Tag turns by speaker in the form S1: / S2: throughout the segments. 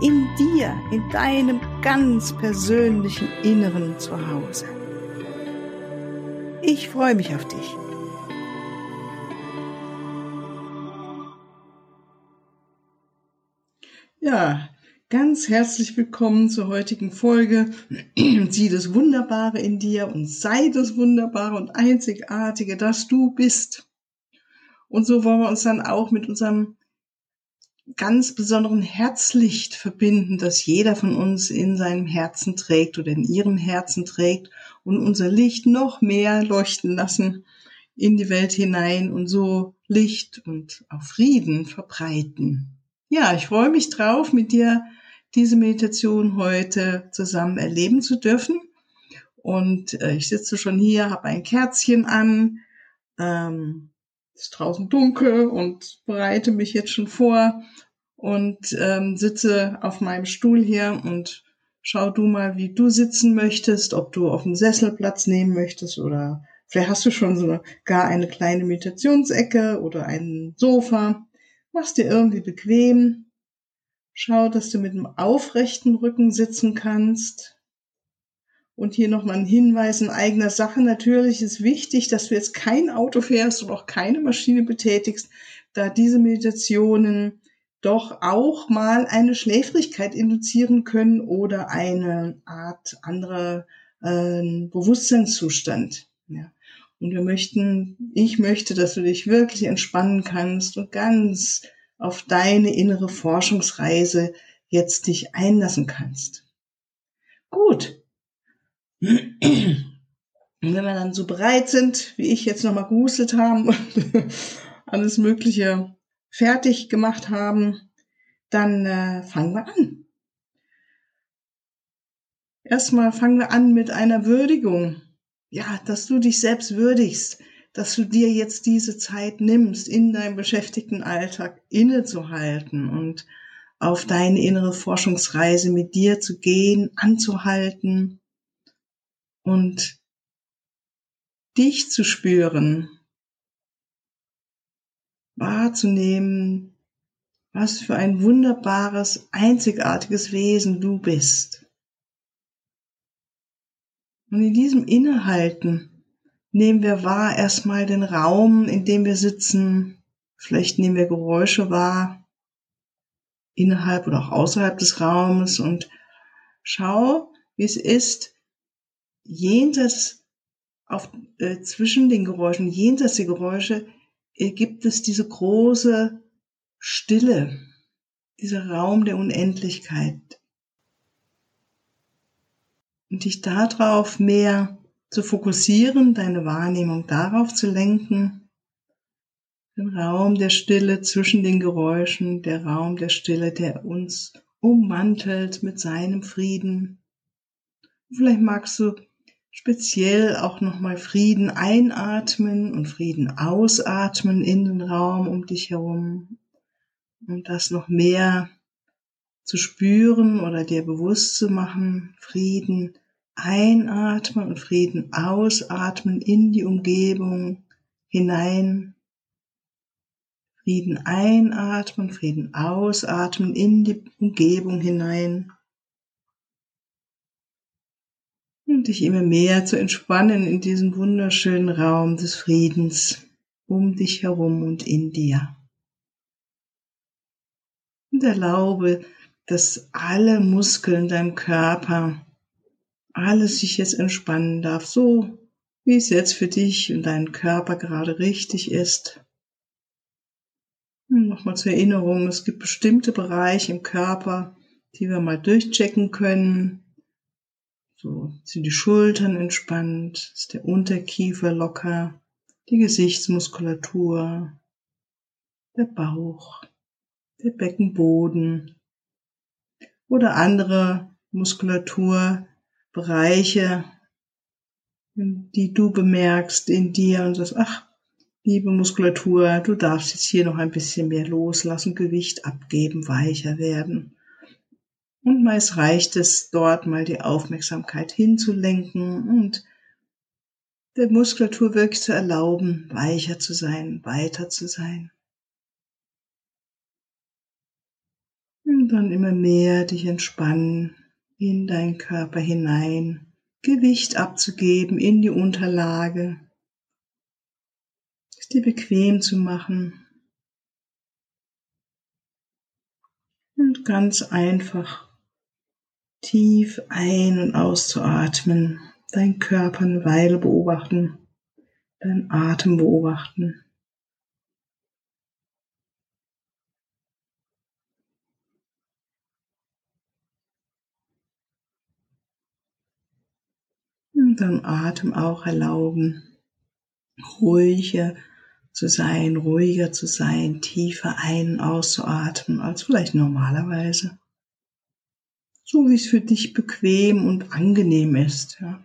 S1: in dir, in deinem ganz persönlichen Inneren zu Hause. Ich freue mich auf dich. Ja, ganz herzlich willkommen zur heutigen Folge. Sieh das Wunderbare in dir und sei das Wunderbare und Einzigartige, das du bist. Und so wollen wir uns dann auch mit unserem ganz besonderen Herzlicht verbinden, das jeder von uns in seinem Herzen trägt oder in ihrem Herzen trägt und unser Licht noch mehr leuchten lassen in die Welt hinein und so Licht und auch Frieden verbreiten. Ja, ich freue mich drauf, mit dir diese Meditation heute zusammen erleben zu dürfen. Und äh, ich sitze schon hier, habe ein Kerzchen an, ähm, ist draußen dunkel und bereite mich jetzt schon vor und ähm, sitze auf meinem Stuhl hier und schau du mal, wie du sitzen möchtest, ob du auf dem Sessel Platz nehmen möchtest oder vielleicht hast du schon so eine, gar eine kleine Meditationsecke oder ein Sofa. Mach's dir irgendwie bequem. Schau, dass du mit einem aufrechten Rücken sitzen kannst. Und hier nochmal ein Hinweis in eigener Sache. Natürlich ist wichtig, dass du jetzt kein Auto fährst und auch keine Maschine betätigst, da diese Meditationen doch auch mal eine Schläfrigkeit induzieren können oder eine Art anderer äh, Bewusstseinszustand. Ja. Und wir möchten, ich möchte, dass du dich wirklich entspannen kannst und ganz auf deine innere Forschungsreise jetzt dich einlassen kannst. Gut. Und wenn wir dann so bereit sind, wie ich jetzt nochmal gehustet haben und alles Mögliche fertig gemacht haben, dann äh, fangen wir an. Erstmal fangen wir an mit einer Würdigung. Ja, dass du dich selbst würdigst, dass du dir jetzt diese Zeit nimmst, in deinem beschäftigten Alltag innezuhalten und auf deine innere Forschungsreise mit dir zu gehen, anzuhalten und dich zu spüren, wahrzunehmen, was für ein wunderbares, einzigartiges Wesen du bist. Und in diesem Innehalten nehmen wir wahr erstmal den Raum, in dem wir sitzen. Vielleicht nehmen wir Geräusche wahr, innerhalb oder auch außerhalb des Raumes und schau, wie es ist, jenseits auf, äh, zwischen den Geräuschen, jenseits der Geräusche gibt es diese große Stille, dieser Raum der Unendlichkeit. Und dich darauf mehr zu fokussieren, deine Wahrnehmung darauf zu lenken, den Raum der Stille zwischen den Geräuschen, der Raum der Stille, der uns ummantelt mit seinem Frieden. Vielleicht magst du speziell auch nochmal Frieden einatmen und Frieden ausatmen in den Raum um dich herum und das noch mehr zu spüren oder dir bewusst zu machen, Frieden einatmen und Frieden ausatmen in die Umgebung hinein. Frieden einatmen, Frieden ausatmen in die Umgebung hinein. Und dich immer mehr zu entspannen in diesem wunderschönen Raum des Friedens um dich herum und in dir. Und erlaube, dass alle Muskeln deinem Körper, alles sich jetzt entspannen darf, so wie es jetzt für dich und deinen Körper gerade richtig ist. Nochmal zur Erinnerung, es gibt bestimmte Bereiche im Körper, die wir mal durchchecken können, so sind die Schultern entspannt, ist der Unterkiefer locker, die Gesichtsmuskulatur, der Bauch, der Beckenboden oder andere Muskulatur Bereiche, die du bemerkst in dir und sagst, ach, liebe Muskulatur, du darfst jetzt hier noch ein bisschen mehr loslassen, Gewicht abgeben, weicher werden. Und meist reicht es, dort mal die Aufmerksamkeit hinzulenken und der Muskulatur wirklich zu erlauben, weicher zu sein, weiter zu sein. Und dann immer mehr dich entspannen in deinen Körper hinein, Gewicht abzugeben in die Unterlage, es dir bequem zu machen und ganz einfach tief ein- und auszuatmen, deinen Körper eine Weile beobachten, deinen Atem beobachten. Und dann Atem auch erlauben, ruhiger zu sein, ruhiger zu sein, tiefer ein- und auszuatmen als vielleicht normalerweise so wie es für dich bequem und angenehm ist. Ja.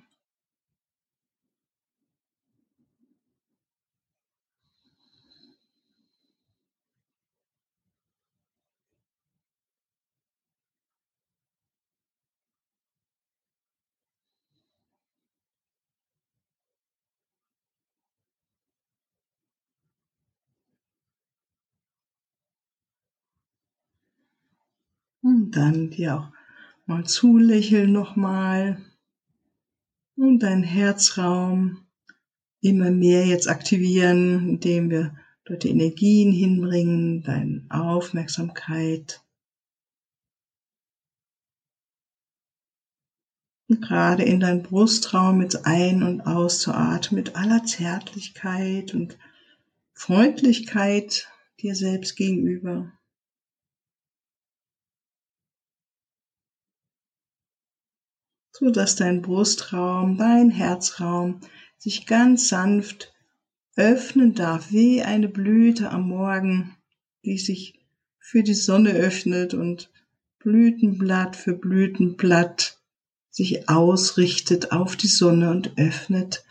S1: Und dann dir auch Mal zulächeln nochmal. Und deinen Herzraum immer mehr jetzt aktivieren, indem wir dort die Energien hinbringen, deine Aufmerksamkeit. Und gerade in deinen Brustraum mit ein- und auszuatmen, mit aller Zärtlichkeit und Freundlichkeit dir selbst gegenüber. So dass dein Brustraum, dein Herzraum sich ganz sanft öffnen darf, wie eine Blüte am Morgen, die sich für die Sonne öffnet und Blütenblatt für Blütenblatt sich ausrichtet auf die Sonne und öffnet.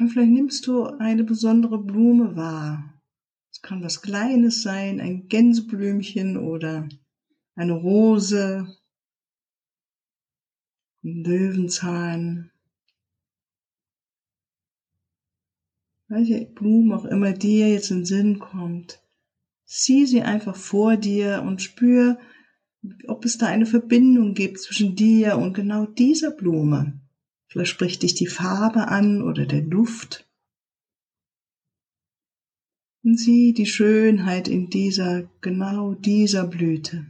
S1: Und vielleicht nimmst du eine besondere Blume wahr. Es kann was Kleines sein, ein Gänseblümchen oder eine Rose Löwenzahn, welche Blume auch immer dir jetzt in den Sinn kommt, sieh sie einfach vor dir und spür, ob es da eine Verbindung gibt zwischen dir und genau dieser Blume. Vielleicht spricht dich die Farbe an oder der Duft. Und sieh die Schönheit in dieser, genau dieser Blüte.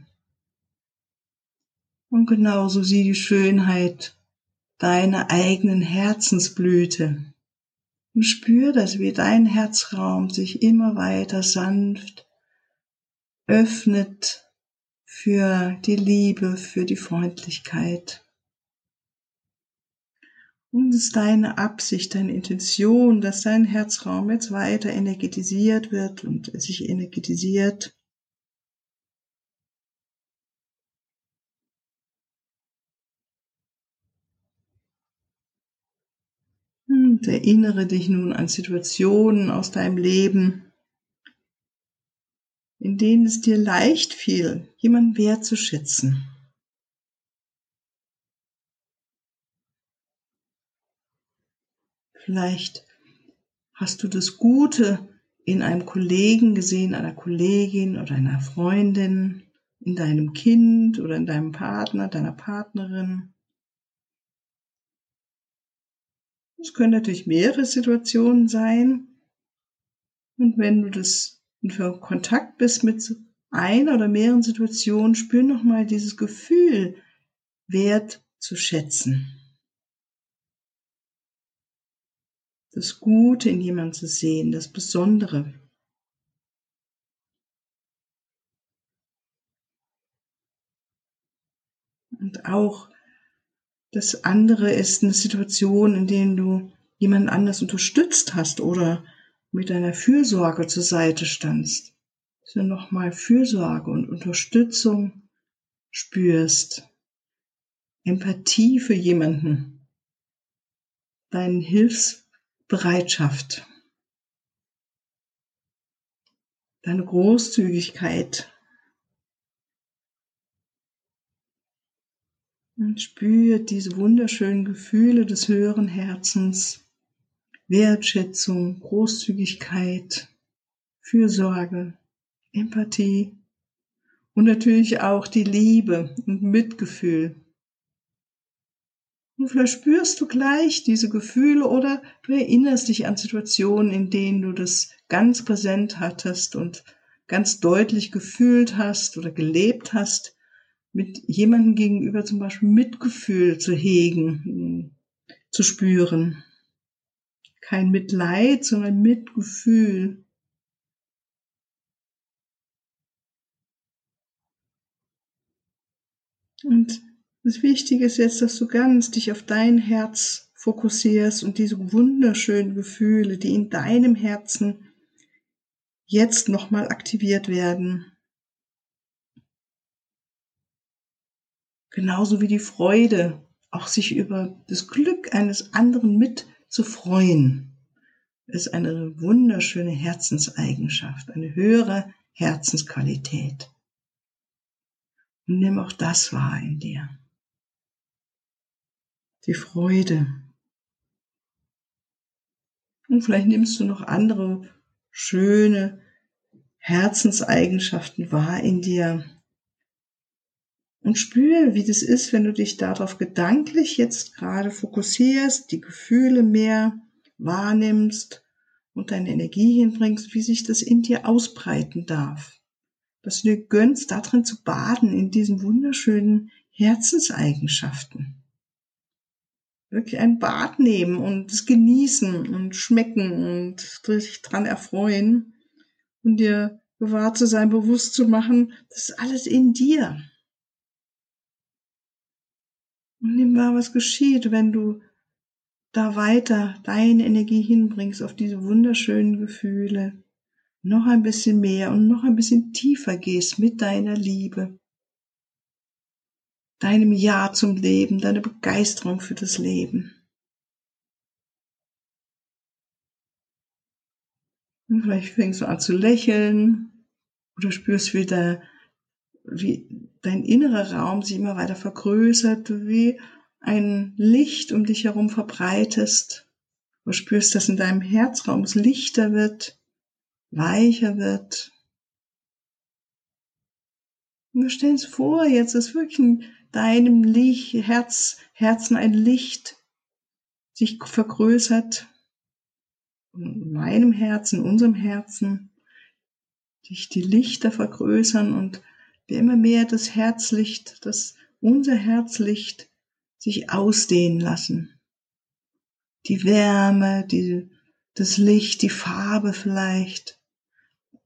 S1: Und genauso sieh die Schönheit deiner eigenen Herzensblüte. Und spür das, wie dein Herzraum sich immer weiter sanft öffnet für die Liebe, für die Freundlichkeit. Und es ist deine Absicht, deine Intention, dass dein Herzraum jetzt weiter energetisiert wird und sich energetisiert Und erinnere dich nun an Situationen aus deinem Leben, in denen es dir leicht fiel, jemanden wertzuschätzen. Vielleicht hast du das Gute in einem Kollegen gesehen, einer Kollegin oder einer Freundin, in deinem Kind oder in deinem Partner, deiner Partnerin. Es können natürlich mehrere Situationen sein. Und wenn du das in Kontakt bist mit einer oder mehreren Situationen, spür nochmal dieses Gefühl, wert zu schätzen. Das Gute in jemandem zu sehen, das Besondere. Und auch das andere ist eine Situation, in der du jemanden anders unterstützt hast oder mit deiner Fürsorge zur Seite standst. Dass du nochmal Fürsorge und Unterstützung spürst. Empathie für jemanden, deine Hilfsbereitschaft, deine Großzügigkeit. Und spür diese wunderschönen Gefühle des höheren Herzens, Wertschätzung, Großzügigkeit, Fürsorge, Empathie und natürlich auch die Liebe und Mitgefühl. Und vielleicht spürst du gleich diese Gefühle oder du erinnerst dich an Situationen, in denen du das ganz präsent hattest und ganz deutlich gefühlt hast oder gelebt hast, mit jemandem gegenüber zum Beispiel Mitgefühl zu hegen, zu spüren. Kein Mitleid, sondern Mitgefühl. Und das Wichtige ist jetzt, dass du ganz dich auf dein Herz fokussierst und diese wunderschönen Gefühle, die in deinem Herzen jetzt nochmal aktiviert werden. Genauso wie die Freude, auch sich über das Glück eines anderen mit zu freuen, ist eine wunderschöne Herzenseigenschaft, eine höhere Herzensqualität. Und nimm auch das wahr in dir. Die Freude. Und vielleicht nimmst du noch andere schöne Herzenseigenschaften wahr in dir. Und spüre, wie das ist, wenn du dich darauf gedanklich jetzt gerade fokussierst, die Gefühle mehr wahrnimmst und deine Energie hinbringst, wie sich das in dir ausbreiten darf dass du dir gönnst, darin zu baden, in diesen wunderschönen Herzenseigenschaften. Wirklich ein Bad nehmen und es genießen und schmecken und dich dran erfreuen und dir gewahr zu sein, bewusst zu machen, das ist alles in dir. Und nimm wahr, was geschieht, wenn du da weiter deine Energie hinbringst auf diese wunderschönen Gefühle, noch ein bisschen mehr und noch ein bisschen tiefer gehst mit deiner Liebe, deinem Ja zum Leben, deiner Begeisterung für das Leben. Und vielleicht fängst du an zu lächeln oder spürst wieder, wie dein innerer Raum sich immer weiter vergrößert, wie ein Licht um dich herum verbreitest. Du spürst, dass in deinem Herzraum es lichter wird, weicher wird. Und wir stellen uns vor, jetzt ist wirklich in deinem Licht, Herz, Herzen ein Licht sich vergrößert. In meinem Herzen, in unserem Herzen, sich die Lichter vergrößern und wir immer mehr das Herzlicht, das unser Herzlicht sich ausdehnen lassen. Die Wärme, die, das Licht, die Farbe vielleicht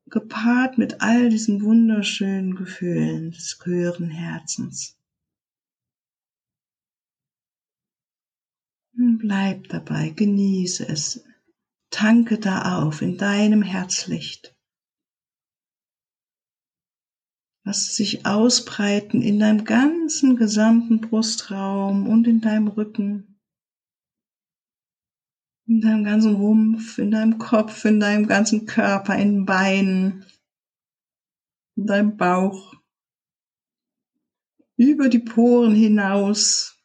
S1: gepaart mit all diesen wunderschönen Gefühlen des höheren Herzens. bleib dabei, genieße es, tanke da auf in deinem Herzlicht. Lass sich ausbreiten in deinem ganzen gesamten Brustraum und in deinem Rücken in deinem ganzen Rumpf, in deinem Kopf, in deinem ganzen Körper, in den Beinen, in deinem Bauch, über die Poren hinaus,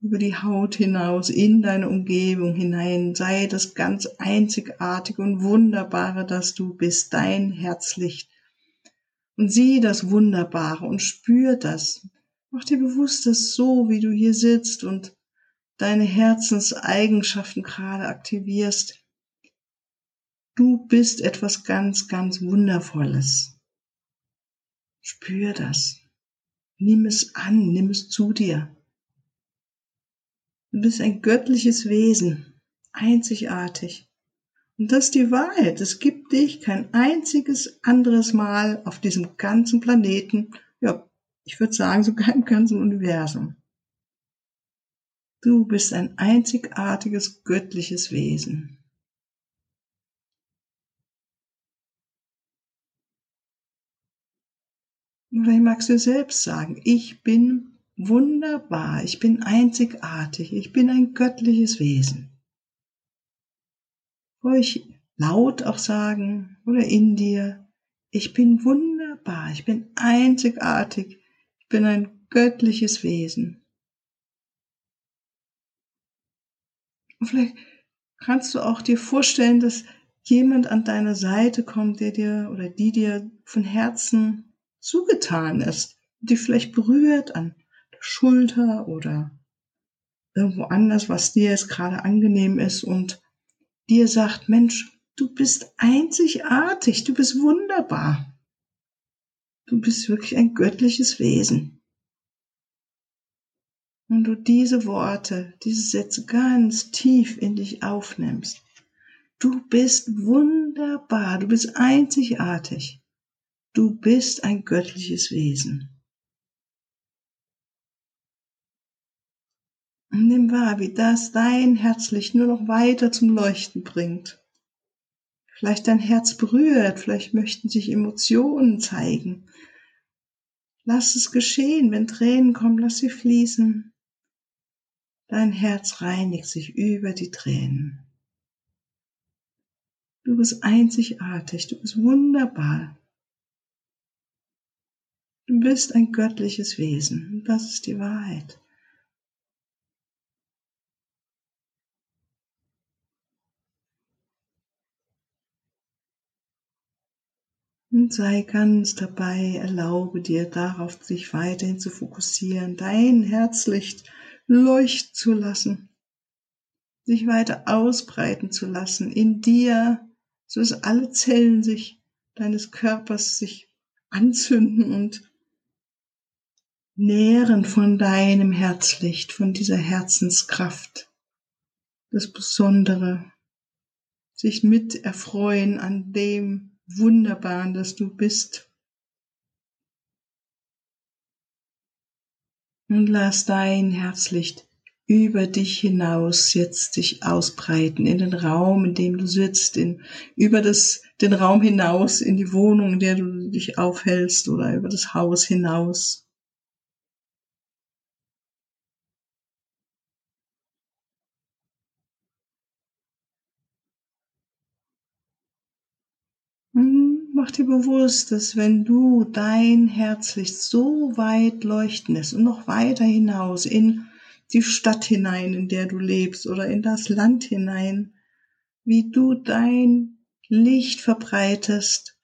S1: über die Haut hinaus, in deine Umgebung hinein. Sei das ganz einzigartige und wunderbare, dass du bist, dein Herzlicht. Und sieh das Wunderbare und spür das. Mach dir bewusst, dass so, wie du hier sitzt und deine Herzenseigenschaften gerade aktivierst. Du bist etwas ganz, ganz Wundervolles. Spür das. Nimm es an, nimm es zu dir. Du bist ein göttliches Wesen, einzigartig. Und das ist die Wahrheit. Es gibt dich kein einziges anderes Mal auf diesem ganzen Planeten, ja, ich würde sagen sogar im ganzen Universum. Du bist ein einzigartiges göttliches Wesen. Vielleicht magst du selbst sagen, ich bin wunderbar, ich bin einzigartig, ich bin ein göttliches Wesen. Ruhig laut auch sagen oder in dir, ich bin wunderbar, ich bin einzigartig, ich bin ein göttliches Wesen. Und vielleicht kannst du auch dir vorstellen, dass jemand an deiner Seite kommt, der dir oder die dir von Herzen zugetan ist, die vielleicht berührt an der Schulter oder irgendwo anders, was dir jetzt gerade angenehm ist und dir sagt, Mensch, du bist einzigartig, du bist wunderbar. Du bist wirklich ein göttliches Wesen. Und du diese Worte, diese Sätze ganz tief in dich aufnimmst. Du bist wunderbar, du bist einzigartig. Du bist ein göttliches Wesen. Nimm wahr, wie das dein Herzlicht nur noch weiter zum Leuchten bringt. Vielleicht dein Herz berührt, vielleicht möchten sich Emotionen zeigen. Lass es geschehen, wenn Tränen kommen, lass sie fließen. Dein Herz reinigt sich über die Tränen. Du bist einzigartig, du bist wunderbar. Du bist ein göttliches Wesen. Das ist die Wahrheit. Und sei ganz dabei, erlaube dir darauf, sich weiterhin zu fokussieren, dein Herzlicht leuchten zu lassen, sich weiter ausbreiten zu lassen in dir, so dass alle Zellen sich deines Körpers sich anzünden und nähren von deinem Herzlicht, von dieser Herzenskraft, das Besondere, sich mit erfreuen an dem Wunderbaren, das du bist. Und lass dein Herzlicht über dich hinaus jetzt sich ausbreiten in den Raum, in dem du sitzt, in, über das, den Raum hinaus, in die Wohnung, in der du dich aufhältst oder über das Haus hinaus. Mach dir bewusst, dass wenn du dein Herzlicht so weit leuchten lässt und noch weiter hinaus in die Stadt hinein, in der du lebst oder in das Land hinein, wie du dein Licht verbreitest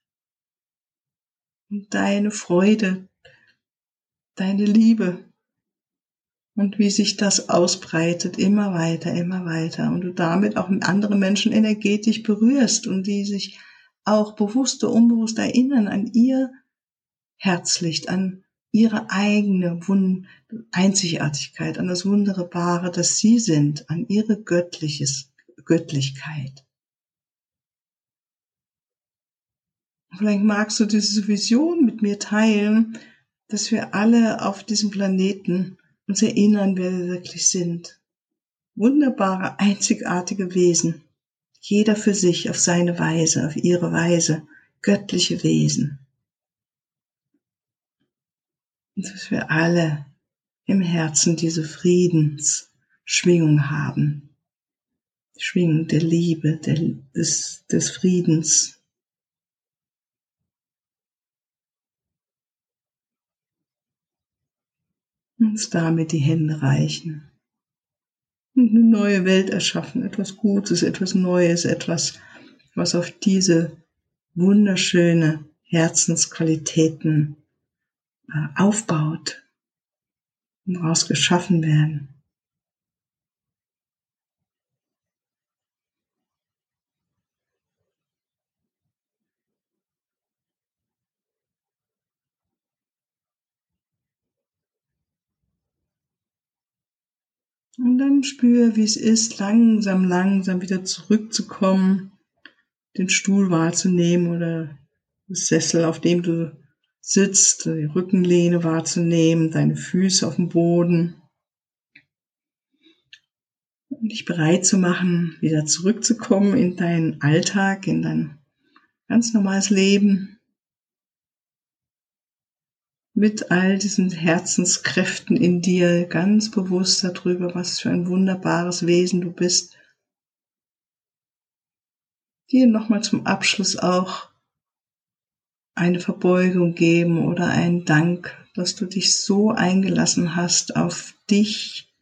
S1: und deine Freude, deine Liebe und wie sich das ausbreitet, immer weiter, immer weiter und du damit auch andere Menschen energetisch berührst und die sich auch bewusst oder unbewusst erinnern an ihr Herzlicht, an ihre eigene Wund Einzigartigkeit, an das Wunderbare, das sie sind, an ihre göttliches, Göttlichkeit. Vielleicht magst du diese Vision mit mir teilen, dass wir alle auf diesem Planeten uns erinnern, wer wir wirklich sind. Wunderbare, einzigartige Wesen jeder für sich auf seine Weise, auf ihre Weise, göttliche Wesen. Und dass wir alle im Herzen diese Friedensschwingung haben. Die Schwingung der Liebe, der, des, des Friedens. Uns damit die Hände reichen eine neue Welt erschaffen, etwas Gutes, etwas Neues, etwas, was auf diese wunderschöne Herzensqualitäten äh, aufbaut und daraus geschaffen werden. Und dann spür, wie es ist, langsam, langsam wieder zurückzukommen, den Stuhl wahrzunehmen oder das Sessel, auf dem du sitzt, die Rückenlehne wahrzunehmen, deine Füße auf dem Boden. Und dich bereit zu machen, wieder zurückzukommen in deinen Alltag, in dein ganz normales Leben. Mit all diesen Herzenskräften in dir ganz bewusst darüber, was für ein wunderbares Wesen du bist. Dir nochmal zum Abschluss auch eine Verbeugung geben oder einen Dank, dass du dich so eingelassen hast auf dich,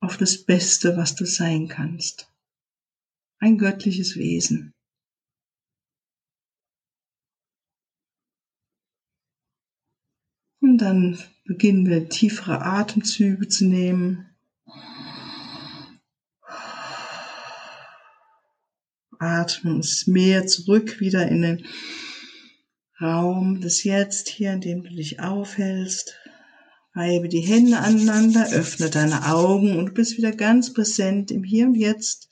S1: auf das Beste, was du sein kannst. Ein göttliches Wesen. Dann beginnen wir tiefere Atemzüge zu nehmen. Atmen uns mehr zurück wieder in den Raum des Jetzt hier, in dem du dich aufhältst. Reibe die Hände aneinander, öffne deine Augen und du bist wieder ganz präsent im Hier und Jetzt.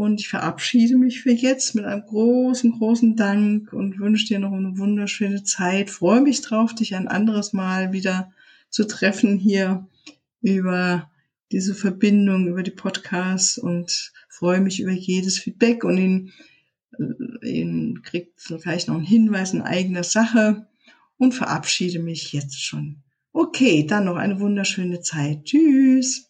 S1: Und ich verabschiede mich für jetzt mit einem großen, großen Dank und wünsche dir noch eine wunderschöne Zeit. Freue mich drauf, dich ein anderes Mal wieder zu treffen hier über diese Verbindung, über die Podcasts und freue mich über jedes Feedback und in ihn kriegt vielleicht noch einen Hinweis in eigener Sache und verabschiede mich jetzt schon. Okay, dann noch eine wunderschöne Zeit. Tschüss.